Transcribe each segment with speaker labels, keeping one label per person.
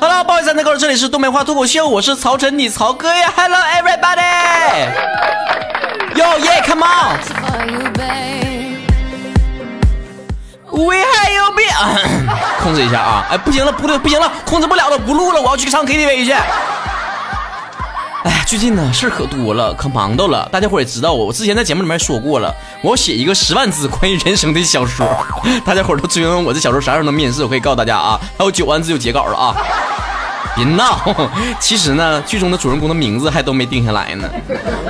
Speaker 1: Hello，不好意思，那个这里是东北话脱口秀，我是曹晨，你曹哥呀。Hello everybody，哟耶，Come on，We have you been？控制一下啊，哎，不行了，不对，不行了，控制不了了，不录了，我要去唱 KTV 去。哎，最近呢事儿可多了，可忙到了。大家伙也知道我，我之前在节目里面说过了，我要写一个十万字关于人生的小说。大家伙都追问我这小说啥时候能面世，我可以告诉大家啊，还有九万字就截稿了啊。别闹，其实呢，剧中的主人公的名字还都没定下来呢。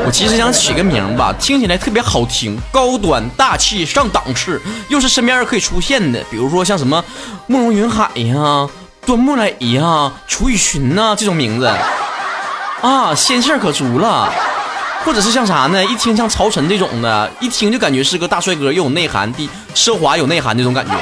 Speaker 1: 我其实想起个名吧，听起来特别好听，高端大气上档次，又是身边人可以出现的，比如说像什么慕容云海呀、端木磊呀、楚雨荨呐这种名字。啊，仙气儿可足了，或者是像啥呢？一听像曹晨这种的，一听就感觉是个大帅哥，又有内涵的奢华有内涵那种感觉。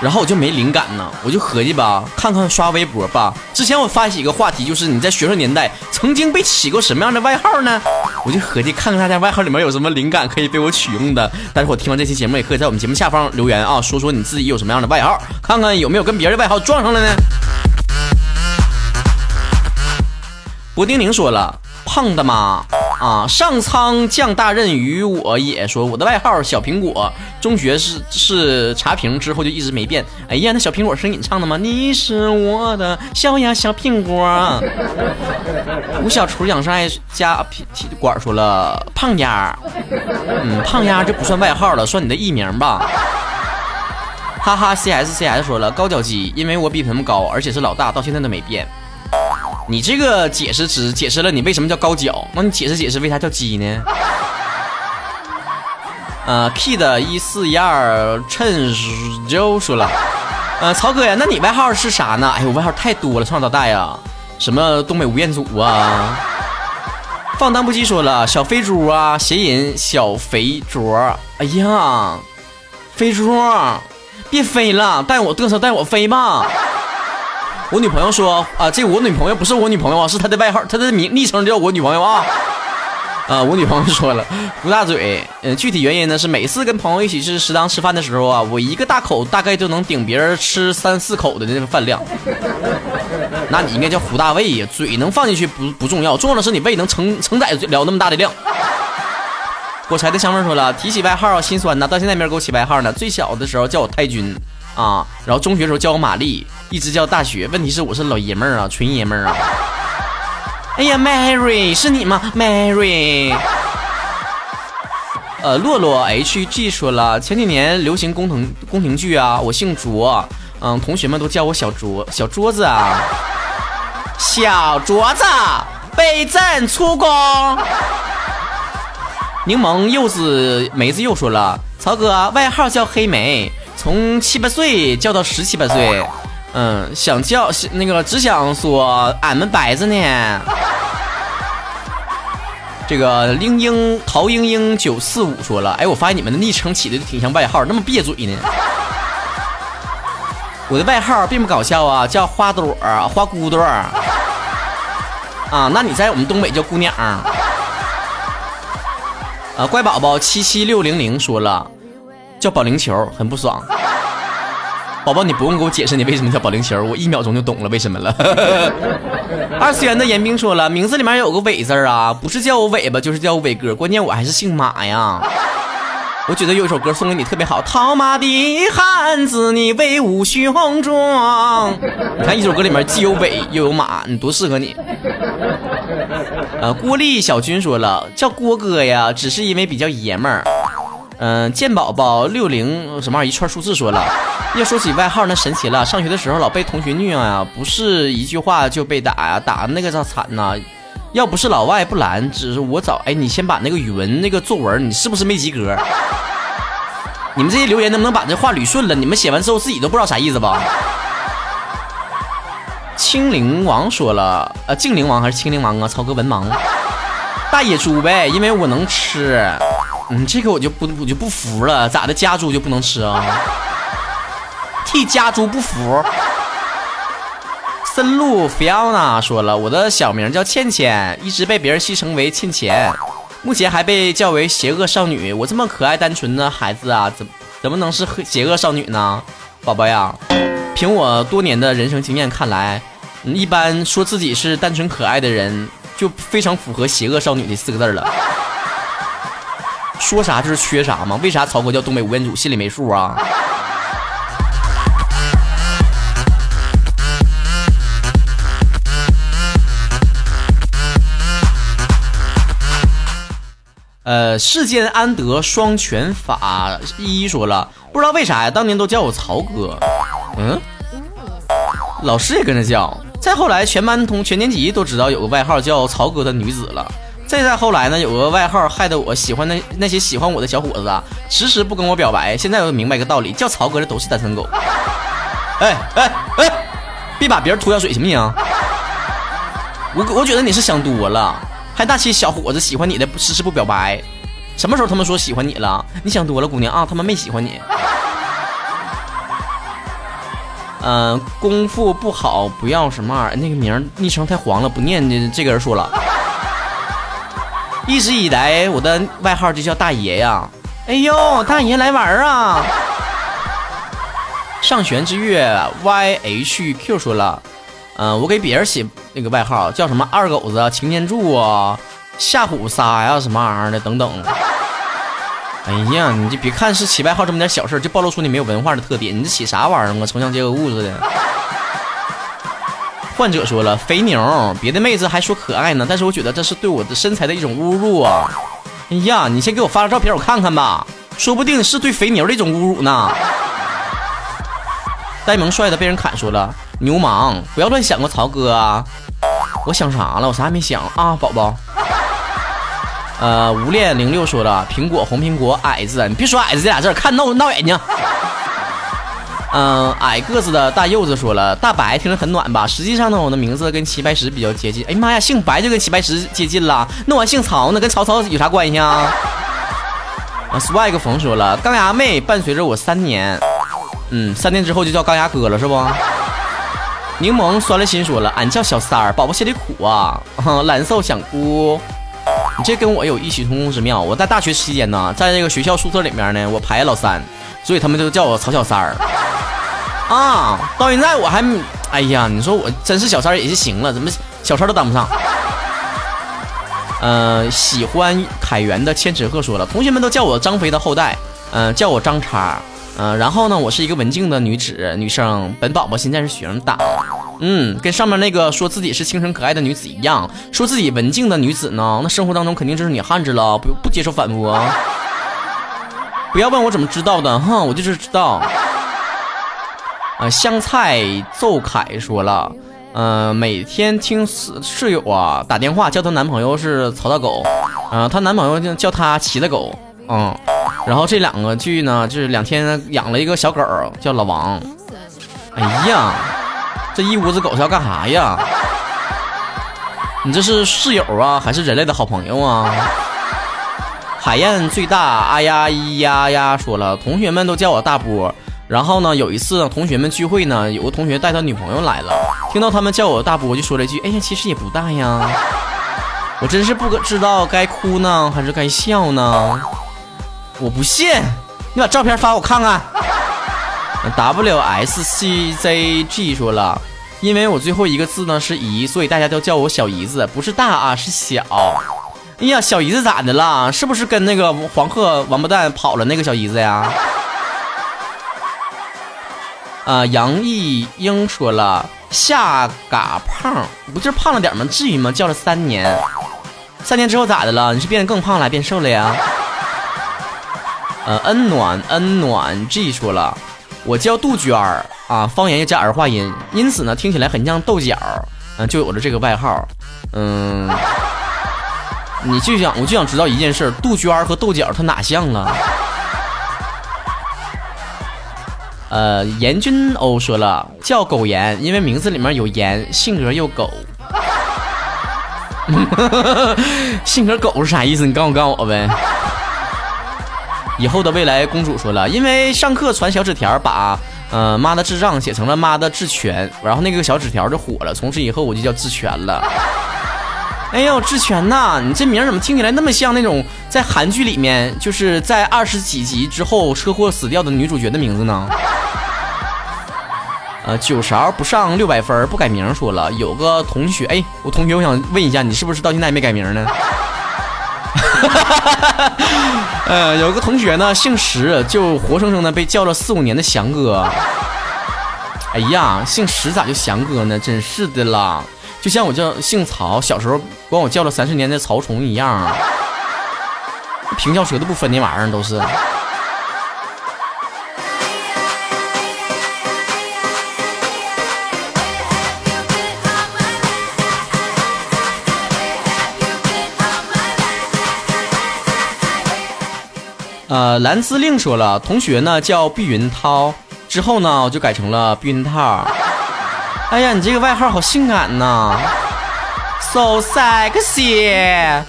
Speaker 1: 然后我就没灵感呢，我就合计吧，看看刷微博吧。之前我发起一个话题，就是你在学生年代曾经被起过什么样的外号呢？我就合计看看大家外号里面有什么灵感可以被我取用的。大家伙听完这期节目也可以在我们节目下方留言啊，说说你自己有什么样的外号，看看有没有跟别人的外号撞上了呢？博丁宁说了：“胖的吗？啊，上苍降大任于我也。说我的外号小苹果，中学是是茶瓶，之后就一直没变。哎呀，那小苹果是你唱的吗？你是我的小呀小苹果。吴小厨养生爱家皮管说了：胖丫，嗯，胖丫这不算外号了，算你的艺名吧。哈哈，C S C S 说了高脚鸡，因为我比他们高，而且是老大，到现在都没变。”你这个解释只解释了你为什么叫高脚，那你解释解释为啥叫鸡呢？呃，kid 一四一二趁就说了，呃，曹哥呀，那你外号是啥呢？哎呦，外号太多了，从小到大呀，什么东北吴彦祖啊，放荡不羁说了，小肥猪啊，谐音小肥猪，哎呀，肥猪，别飞了，带我嘚瑟，带我飞吧。我女朋友说啊，这我女朋友不是我女朋友啊，是她的外号，她的名昵称叫我女朋友啊。啊，我女朋友说了，吴大嘴，嗯，具体原因呢是每次跟朋友一起去食堂吃饭的时候啊，我一个大口大概就能顶别人吃三四口的那个饭量。那你应该叫胡大胃呀，嘴能放进去不不重要，重要的是你胃能承承载了那么大的量。火柴的香味说了，提起外号心酸呐，到现在没人给我起外号呢。最小的时候叫我太君。啊，然后中学时候叫我玛丽，一直叫大学。问题是我是老爷们儿啊，纯爷们儿啊。哎呀，Mary 是你吗？Mary。呃，洛洛 H G 说了，前几年流行宫廷宫廷剧啊，我姓卓，嗯，同学们都叫我小卓，小桌子啊，小桌子备战出宫。柠檬柚子梅子又说了，曹哥外号叫黑莓。从七八岁叫到十七八岁，嗯，想叫那个只想说俺们白着呢。这个英英陶英英九四五说了，哎，我发现你们的昵称起的挺像外号，那么别嘴呢。我的外号并不搞笑啊，叫花朵花骨朵儿。啊，那你在我们东北叫姑娘。啊，乖宝宝七七六零零说了。叫保龄球很不爽，宝宝你不用给我解释你为什么叫保龄球，我一秒钟就懂了为什么了。二次元的严冰说了，名字里面有个伟字啊，不是叫我尾巴就是叫我伟哥，关键我还是姓马呀。我觉得有一首歌送给你特别好，套马的汉子你威武雄壮。你看一首歌里面既有伟又有马，你多适合你。呃，郭丽小军说了，叫郭哥呀，只是因为比较爷们儿。嗯，健宝宝六零什么玩意儿一串数字说了，要说起外号那神奇了。上学的时候老被同学虐啊，不是一句话就被打呀，打的那个咋惨呐？要不是老外不拦，只是我早哎，你先把那个语文那个作文，你是不是没及格？你们这些留言能不能把这话捋顺了？你们写完之后自己都不知道啥意思吧？青灵王说了，呃，精灵王还是青灵王啊？曹哥文盲，大野猪呗，因为我能吃。嗯，这个我就不我就不服了，咋的？家猪就不能吃啊？替家猪不服。森路菲奥娜说了，我的小名叫倩倩，一直被别人戏称为倩倩，目前还被叫为邪恶少女。我这么可爱单纯的孩子啊，怎怎么能是邪恶少女呢？宝宝呀，凭我多年的人生经验看来，一般说自己是单纯可爱的人，就非常符合邪恶少女这四个字了。说啥就是缺啥吗？为啥曹哥叫东北吴彦祖？心里没数啊？呃，世间安得双全法？一一说了，不知道为啥呀，当年都叫我曹哥。嗯，老师也跟着叫。再后来，全班同全年级都知道有个外号叫曹哥的女子了。再再后来呢，有个外号害得我喜欢那那些喜欢我的小伙子啊，迟迟不跟我表白。现在我明白一个道理，叫曹哥的都是单身狗。哎哎哎，别把别人拖下水行不行？我我觉得你是想多了。还那些小伙子喜欢你的迟迟不表白，什么时候他们说喜欢你了？你想多了，姑娘啊，他们没喜欢你。嗯，功夫不好不要什么玩意儿，那个名昵称太黄了，不念的。这个人说了，一直以来我的外号就叫大爷呀。哎呦，大爷来玩啊！上弦之月 YHQ 说了。嗯，我给别人起那个外号叫什么二狗子、擎天柱啊、吓唬仨呀，什么玩意儿的等等。哎呀，你就别看是起外号这么点小事就暴露出你没有文化的特点。你这起啥玩意儿啊？城乡结合部似的。患者说了，肥牛，别的妹子还说可爱呢，但是我觉得这是对我的身材的一种侮辱啊！哎呀，你先给我发个照片我看看吧，说不定是对肥牛的一种侮辱呢。呆萌帅的被人砍说了。牛氓，不要乱想个曹哥！我想啥了？我啥也没想啊，宝宝。呃，无恋零六说了，苹果红苹果矮子，你别说矮子这俩字，看闹闹眼睛。嗯，矮个子的大柚子说了，大白听着很暖吧？实际上呢，我的名字跟齐白石比较接近。哎妈呀，姓白就跟齐白石接近了，那我姓曹呢，跟曹操有啥关系啊？啊，swag 冯说了，钢牙妹伴随着我三年，嗯，三年之后就叫钢牙哥了，是不？柠檬酸了心说了，俺叫小三儿，宝宝心里苦啊，蓝瘦想哭。你这跟我有异曲同工之妙。我在大学期间呢，在这个学校宿舍里面呢，我排老三，所以他们就叫我曹小三儿。啊，到现在我还，哎呀，你说我真是小三儿也就行了，怎么小三都当不上？呃，喜欢凯源的千纸鹤说了，同学们都叫我张飞的后代，嗯，叫我张叉。嗯，然后呢，我是一个文静的女子女生，本宝宝现在是学生党。嗯，跟上面那个说自己是清纯可爱的女子一样，说自己文静的女子呢，那生活当中肯定就是女汉子了，不不接受反驳。不要问我怎么知道的，哼，我就是知道。呃，香菜奏凯说了，嗯，每天听室室友啊打电话叫她男朋友是曹大狗，嗯，她男朋友叫她齐大狗，嗯。然后这两个剧呢，就是两天养了一个小狗，叫老王。哎呀，这一屋子狗是要干啥呀？你这是室友啊，还是人类的好朋友啊？海燕最大，啊呀咿呀呀，说了，同学们都叫我大波。然后呢，有一次同学们聚会呢，有个同学带他女朋友来了，听到他们叫我大波，就说了一句：“哎呀，其实也不大呀。”我真是不知道该哭呢，还是该笑呢？我不信，你把照片发我看看。W S C Z G 说了，因为我最后一个字呢是姨，所以大家都叫我小姨子，不是大啊，是小。哎呀，小姨子咋的了？是不是跟那个黄鹤王八蛋跑了那个小姨子呀？啊，杨毅英说了，下嘎胖，不就是胖了点吗？至于吗？叫了三年，三年之后咋的了？你是变得更胖了，变瘦了呀？呃，恩暖恩暖 G 说了，我叫杜鹃儿啊，方言又加儿化音，因此呢，听起来很像豆角，嗯，就有了这个外号。嗯，你就想，我就想知道一件事，杜鹃儿和豆角它哪像了？呃，严君欧说了，叫狗严，因为名字里面有严，性格又狗。性格狗是啥意思？你告诉告诉我呗。以后的未来公主说了，因为上课传小纸条，把呃妈的智障写成了妈的智全，然后那个小纸条就火了，从此以后我就叫智全了。哎呦，智全呐，你这名怎么听起来那么像那种在韩剧里面，就是在二十几集之后车祸死掉的女主角的名字呢？呃，九勺不上六百分不改名，说了有个同学，哎，我同学，我想问一下，你是不是到现在没改名呢？呃，有个同学呢，姓石，就活生生的被叫了四五年的翔哥。哎呀，姓石咋就翔哥呢？真是的啦，就像我叫姓曹，小时候管我叫了三十年的曹虫一样。平翘舌都不分那玩意儿，都是。呃，蓝司令说了，同学呢叫碧云涛，之后呢我就改成了避孕套。哎呀，你这个外号好性感呐，so sexy。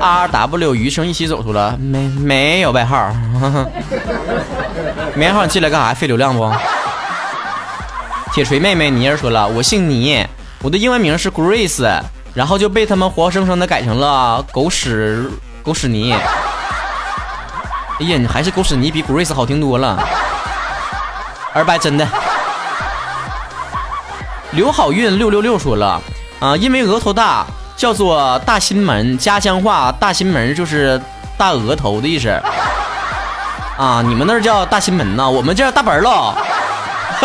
Speaker 1: R W 余生一起走出了，没没有外号，没外号你进来干啥？费流量不？铁锤妹妹妮儿说了，我姓倪，我的英文名是 Grace，然后就被他们活生生的改成了狗屎狗屎泥。哎呀，你还是狗屎泥比 Grace 好听多了。二白真的。刘好运六六六说了啊，因为额头大，叫做大心门。家乡话，大心门就是大额头的意思。啊，你们那儿叫大心门呐，我们叫大本喽。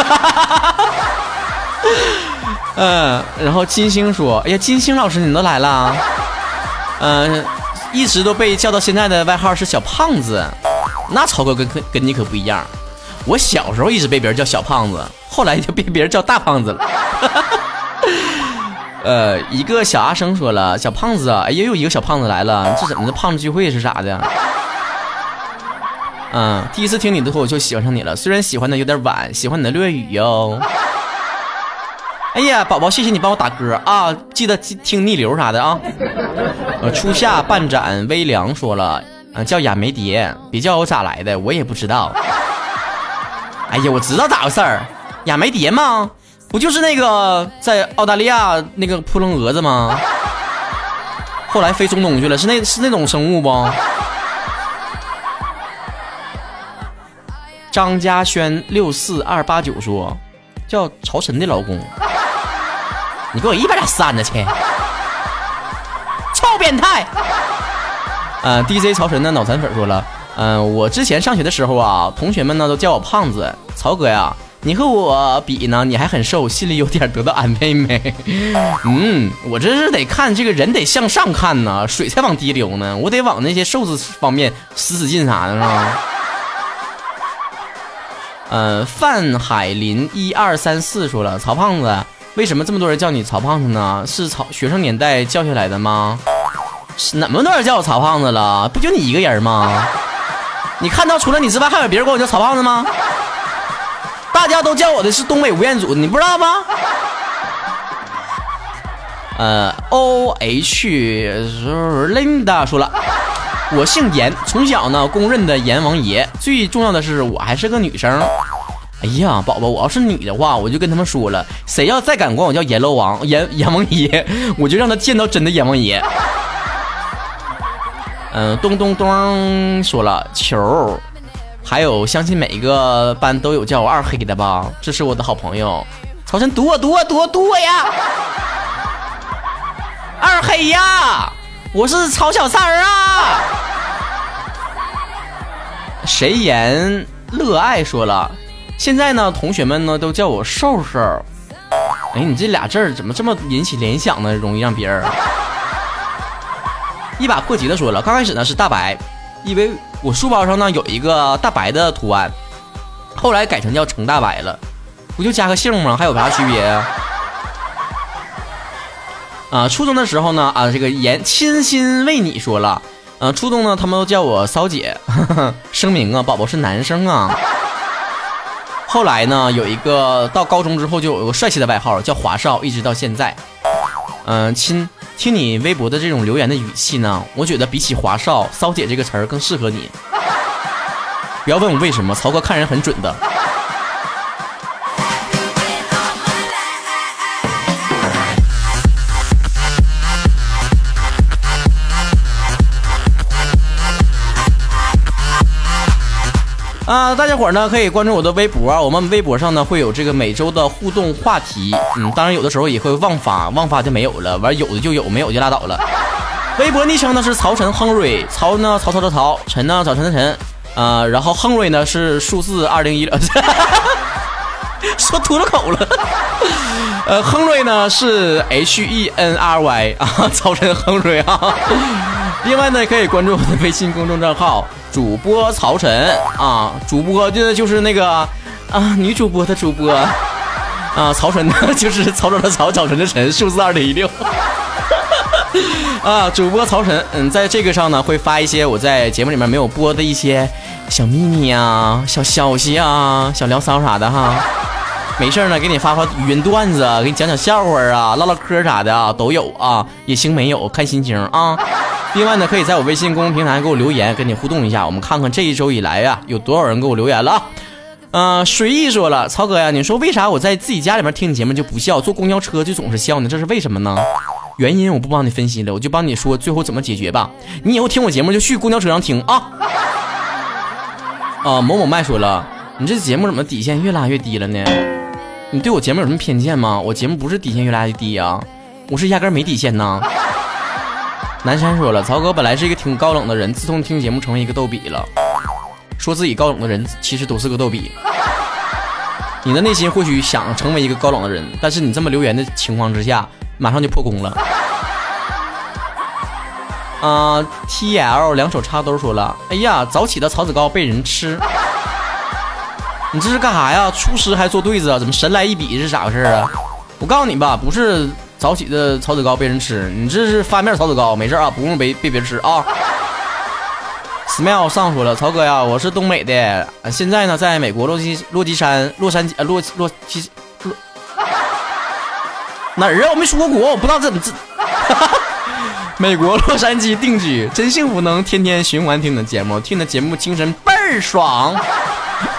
Speaker 1: 嗯，然后金星说，哎呀，金星老师你都来了。嗯。一直都被叫到现在的外号是小胖子，那超哥跟跟跟你可不一样。我小时候一直被别人叫小胖子，后来就被别人叫大胖子了。呃，一个小阿生说了，小胖子啊，哎又有一个小胖子来了，这怎么的？胖子聚会是啥的？嗯，第一次听你的歌我就喜欢上你了，虽然喜欢的有点晚，喜欢你的粤语哟。哎呀，宝宝，谢谢你帮我打歌啊！记得听逆流啥的啊。呃，初夏半盏微凉说了，嗯，叫亚梅蝶，别叫我咋来的，我也不知道。哎呀，我知道咋回事儿，亚梅蝶吗？不就是那个在澳大利亚那个扑棱蛾子吗？后来飞中东去了，是那是那种生物不？张嘉轩六四二八九说，叫曹晨的老公。你给我一百点扇子去，臭变态！呃，DJ 曹晨的脑残粉说了，嗯，我之前上学的时候啊，同学们呢都叫我胖子。曹哥呀，你和我比呢，你还很瘦，心里有点得到安慰没？嗯，我这是得看这个人得向上看呢，水才往低流呢，我得往那些瘦子方面使使劲啥的，是吧？呃，范海林一二三四说了，曹胖子。为什么这么多人叫你曹胖子呢？是曹学生年代叫下来的吗？是那么多人叫我曹胖子了？不就你一个人吗？你看到除了你之外还有别人管我叫曹胖子吗？大家都叫我的是东北吴彦祖，你不知道吗？呃，O H Linda 说了，我姓严，从小呢公认的阎王爷，最重要的是我还是个女生。哎呀，宝宝，我要是女的话，我就跟他们说了，谁要再敢管我叫阎罗王、阎阎王爷，我就让他见到真的阎王爷。嗯，咚咚咚，说了球，还有相信每一个班都有叫我二黑的吧？这是我的好朋友，曹晨躲躲躲躲呀！二黑呀，我是曹小三儿啊！谁言乐爱说了。现在呢，同学们呢都叫我瘦瘦。哎，你这俩字儿怎么这么引起联想呢？容易让别人一把破吉的说了，刚开始呢是大白，因为我书包上呢有一个大白的图案，后来改成叫程大白了，不就加个姓吗？还有啥区别啊？啊，初中的时候呢，啊，这个言倾心为你说了，啊，初中呢他们都叫我骚姐，声明啊，宝宝是男生啊。后来呢，有一个到高中之后就有个帅气的外号叫华少，一直到现在。嗯，亲，听你微博的这种留言的语气呢，我觉得比起华少，骚姐这个词儿更适合你。不要问我为什么，曹哥看人很准的。啊，大家伙呢可以关注我的微博，我们微博上呢会有这个每周的互动话题，嗯，当然有的时候也会忘发，忘发就没有了，完有的就有，没有就拉倒了。微博昵称呢是曹晨亨瑞，曹呢曹操的曹，晨呢早晨的晨，呃，然后亨瑞呢是数字二零一六，说秃了口了。呃，亨瑞呢是 H E N R Y 啊，曹晨亨瑞啊。另外呢，可以关注我的微信公众账号主播曹晨啊，主播就就是那个啊女主播的主播 啊，曹晨呢就是曹操的曹，早晨的晨，数字二零一六 啊，主播曹晨，嗯，在这个上呢会发一些我在节目里面没有播的一些小秘密啊、小消息啊、小聊骚啥的哈。没事呢，给你发发语音段子，给你讲讲笑话啊，唠唠嗑啥的啊，都有啊，也行没有看心情啊。另外呢，可以在我微信公众平台给我留言，跟你互动一下，我们看看这一周以来呀，有多少人给我留言了啊。嗯，随意说了，曹哥呀，你说为啥我在自己家里面听你节目就不笑，坐公交车就总是笑呢？这是为什么呢？原因我不帮你分析了，我就帮你说最后怎么解决吧。你以后听我节目就去公交车上听啊。啊，某某麦说了，你这节目怎么底线越拉越低了呢？你对我节目有什么偏见吗？我节目不是底线越来越低呀，我是压根没底线呐。南山说了，曹哥本来是一个挺高冷的人，自从听节目成为一个逗比了。说自己高冷的人其实都是个逗比。你的内心或许想成为一个高冷的人，但是你这么留言的情况之下，马上就破功了。啊，T L 两手插兜说了，哎呀，早起的曹子高被人吃。你这是干啥呀？出师还做对子啊？怎么神来一笔是咋回事啊？我告诉你吧，不是早起的草籽糕被人吃，你这是翻面草籽糕，没事啊，不用被被别人吃啊。Smile 上说了，曹哥呀，我是东北的，现在呢在美国洛基洛基山洛杉矶洛洛基洛哪儿啊？我没出过国，我不知道怎么这。美国洛杉矶定居，真幸福，能天天循环听你的节目，听你的节目精神倍儿爽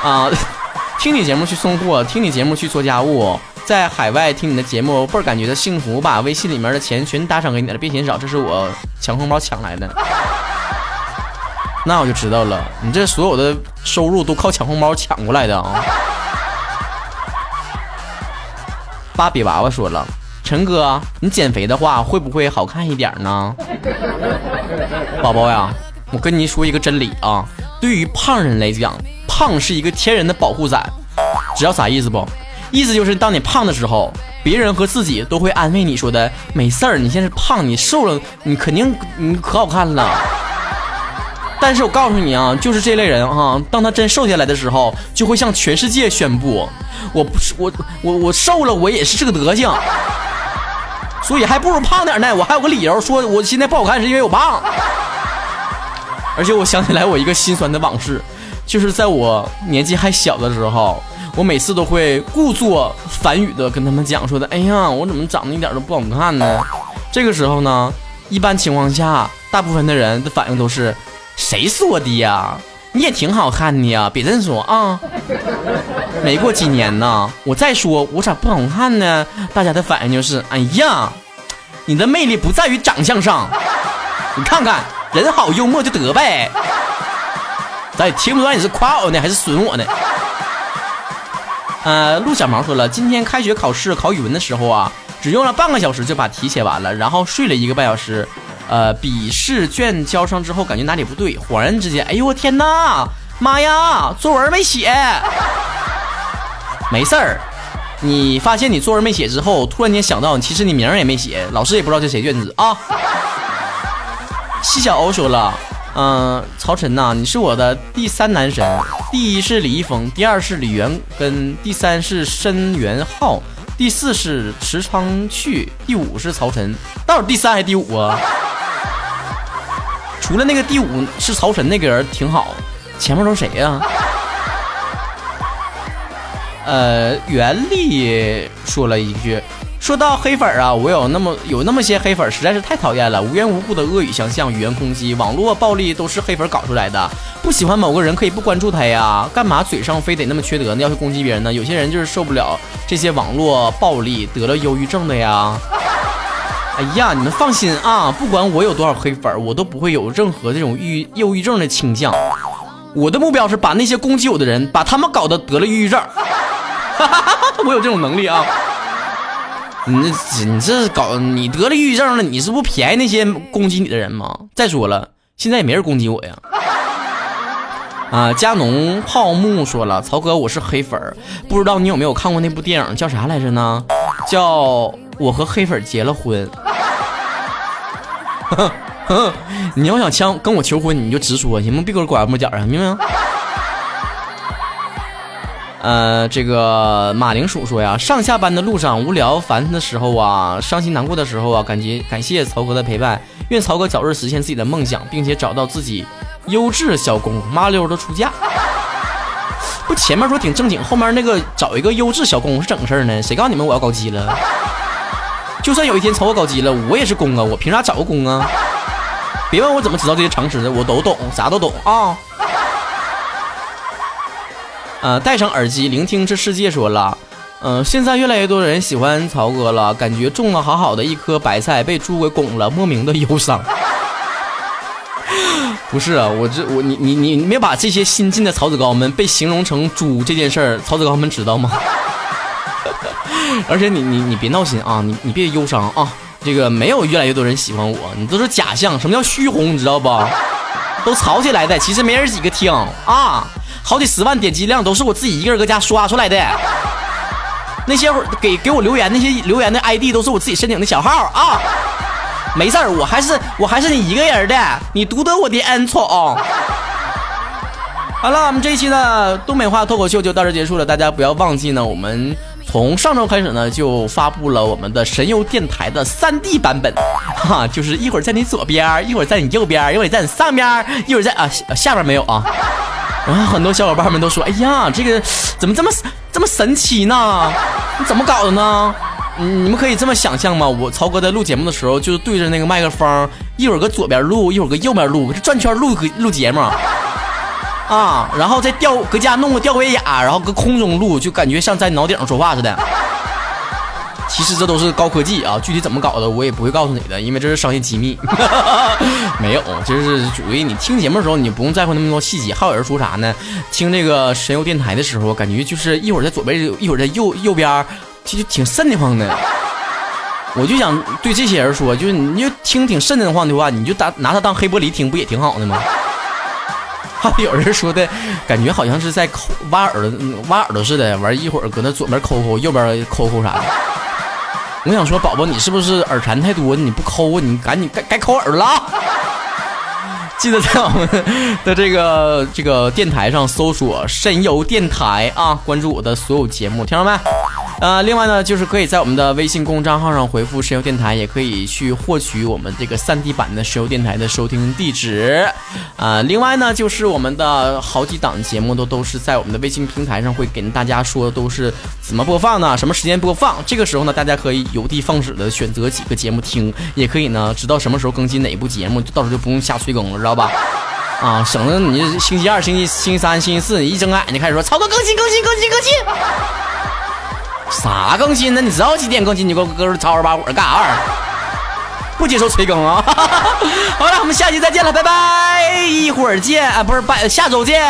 Speaker 1: 啊。听你节目去送货，听你节目去做家务，在海外听你的节目倍儿感觉到幸福。把微信里面的钱全打赏给你了，别嫌少，这是我抢红包抢来的。那我就知道了，你这所有的收入都靠抢红包抢过来的啊！芭比娃娃说了，陈哥，你减肥的话会不会好看一点呢？宝宝呀，我跟你说一个真理啊，对于胖人来讲。胖是一个天然的保护伞，知道啥意思不？意思就是当你胖的时候，别人和自己都会安慰你说的没事儿，你现在胖，你瘦了，你肯定你可好看了。但是我告诉你啊，就是这类人哈，当他真瘦下来的时候，就会向全世界宣布，我不是我我我瘦了，我也是这个德行，所以还不如胖点呢。我还有个理由说我现在不好看是因为我胖。而且我想起来我一个心酸的往事。就是在我年纪还小的时候，我每次都会故作反语的跟他们讲说的：“哎呀，我怎么长得一点都不好看呢？”这个时候呢，一般情况下，大部分的人的反应都是：“谁说的呀？你也挺好看的呀，别这么说啊！”没过几年呢，我再说我咋不好看呢？大家的反应就是：“哎呀，你的魅力不在于长相上，你看看人好幽默就得呗。”咱也听不出来你是夸我呢还是损我呢？呃，陆小毛说了，今天开学考试考语文的时候啊，只用了半个小时就把题写完了，然后睡了一个半小时。呃，笔试卷交上之后，感觉哪里不对，恍然之间，哎呦我天哪，妈呀，作文没写。没事儿，你发现你作文没写之后，突然间想到，其实你名也没写，老师也不知道这谁卷子啊。西小欧说了。嗯，曹晨呐，你是我的第三男神，第一是李易峰，第二是李元根，第三是申元浩，第四是池昌旭，第五是曹晨，到底第三还是第五啊？除了那个第五是曹晨那个人挺好，前面都谁呀？呃，袁立说了一句。说到黑粉啊，我有那么有那么些黑粉，实在是太讨厌了。无缘无故的恶语相向、语言攻击、网络暴力，都是黑粉搞出来的。不喜欢某个人可以不关注他呀，干嘛嘴上非得那么缺德呢？要去攻击别人呢？有些人就是受不了这些网络暴力，得了忧郁症的呀。哎呀，你们放心啊，不管我有多少黑粉，我都不会有任何这种郁忧郁症的倾向。我的目标是把那些攻击我的人，把他们搞得得了抑郁症。我有这种能力啊！你这你这搞你得了抑郁症了，你是不便宜那些攻击你的人吗？再说了，现在也没人攻击我呀。啊，加农泡木说了，曹哥我是黑粉，不知道你有没有看过那部电影叫啥来着呢？叫我和黑粉结了婚。你要想枪跟我求婚，你就直说，行吗？别给我拐弯抹角啊，明白吗？呃，这个马铃薯说呀，上下班的路上无聊烦的时候啊，伤心难过的时候啊，感觉感谢曹哥的陪伴，愿曹哥早日实现自己的梦想，并且找到自己优质小公，麻溜的出嫁。不，前面说挺正经，后面那个找一个优质小公是整事儿呢？谁告诉你们我要搞基了？就算有一天曹哥搞基了，我也是公啊，我凭啥找个公啊？别问我怎么知道这些常识的，我都懂，啥都懂啊。呃，戴上耳机聆听这世界，说了，嗯，现在越来越多的人喜欢曹哥了，感觉种了好好的一颗白菜被猪给拱了，莫名的忧伤。不是啊，我这我你你你没把这些新进的曹子高们被形容成猪这件事儿，曹子高们知道吗？而且你你你别闹心啊，你你别忧伤啊，这个没有越来越多人喜欢我，你都是假象。什么叫虚红？你知道不？都吵起来的，其实没人几个听啊。好几十万点击量都是我自己一个人搁家刷出来的，那些给给我留言那些留言的 ID 都是我自己申请的小号啊，没事儿，我还是我还是你一个人的，你独得我的恩宠。好了，我们这一期的东北话脱口秀就到这结束了，大家不要忘记呢，我们从上周开始呢就发布了我们的神游电台的三 D 版本，哈，就是一会儿在你左边，一会儿在你右边，一会儿在你上边，一会儿在啊下边没有啊。然后很多小伙伴们都说：“哎呀，这个怎么这么这么神奇呢？你怎么搞的呢？你们可以这么想象吗？我曹哥在录节目的时候，就是对着那个麦克风，一会儿搁左边录，一会儿搁右边录，这转圈录录节目啊，然后再吊搁家弄个吊威亚，然后搁空中录，就感觉像在脑顶上说话似的。”其实这都是高科技啊，具体怎么搞的我也不会告诉你的，因为这是商业机密。没有，就是属于你听节目的时候，你不用在乎那么多细节。还有人说啥呢？听这个神游电台的时候，感觉就是一会儿在左边，一会儿在右右边，其实挺瘆得慌的。我就想对这些人说，就是你就听挺瘆得慌的话，你就拿拿它当黑玻璃听，不也挺好的吗？还有人说的感觉好像是在抠挖耳朵，挖耳朵似的，完一会儿搁那左边抠抠，右边抠抠啥的。我想说，宝宝，你是不是耳馋太多？你不抠，你赶紧该该抠耳了。记得在我们的这个这个电台上搜索“神游电台”啊，关注我的所有节目，听到没？呃，另外呢，就是可以在我们的微信公账号上回复“石油电台”，也可以去获取我们这个三 D 版的石油电台的收听地址。啊，另外呢，就是我们的好几档节目都都是在我们的微信平台上会跟大家说都是怎么播放呢？什么时间播放？这个时候呢，大家可以有的放矢的选择几个节目听，也可以呢知道什么时候更新哪一部节目，到时候就不用瞎催更了，知道吧？啊，省得你星期二、星期星期三、星期四，你一睁开眼睛开始说曹哥更新更新更新更新。啥更新呢？你知道几点更新？你给我搁这吵吵把火干啥？不接受催更啊！好了，我们下期再见了，拜拜！一会儿见啊，不是拜，下周见。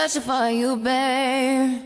Speaker 1: Searching for you, babe.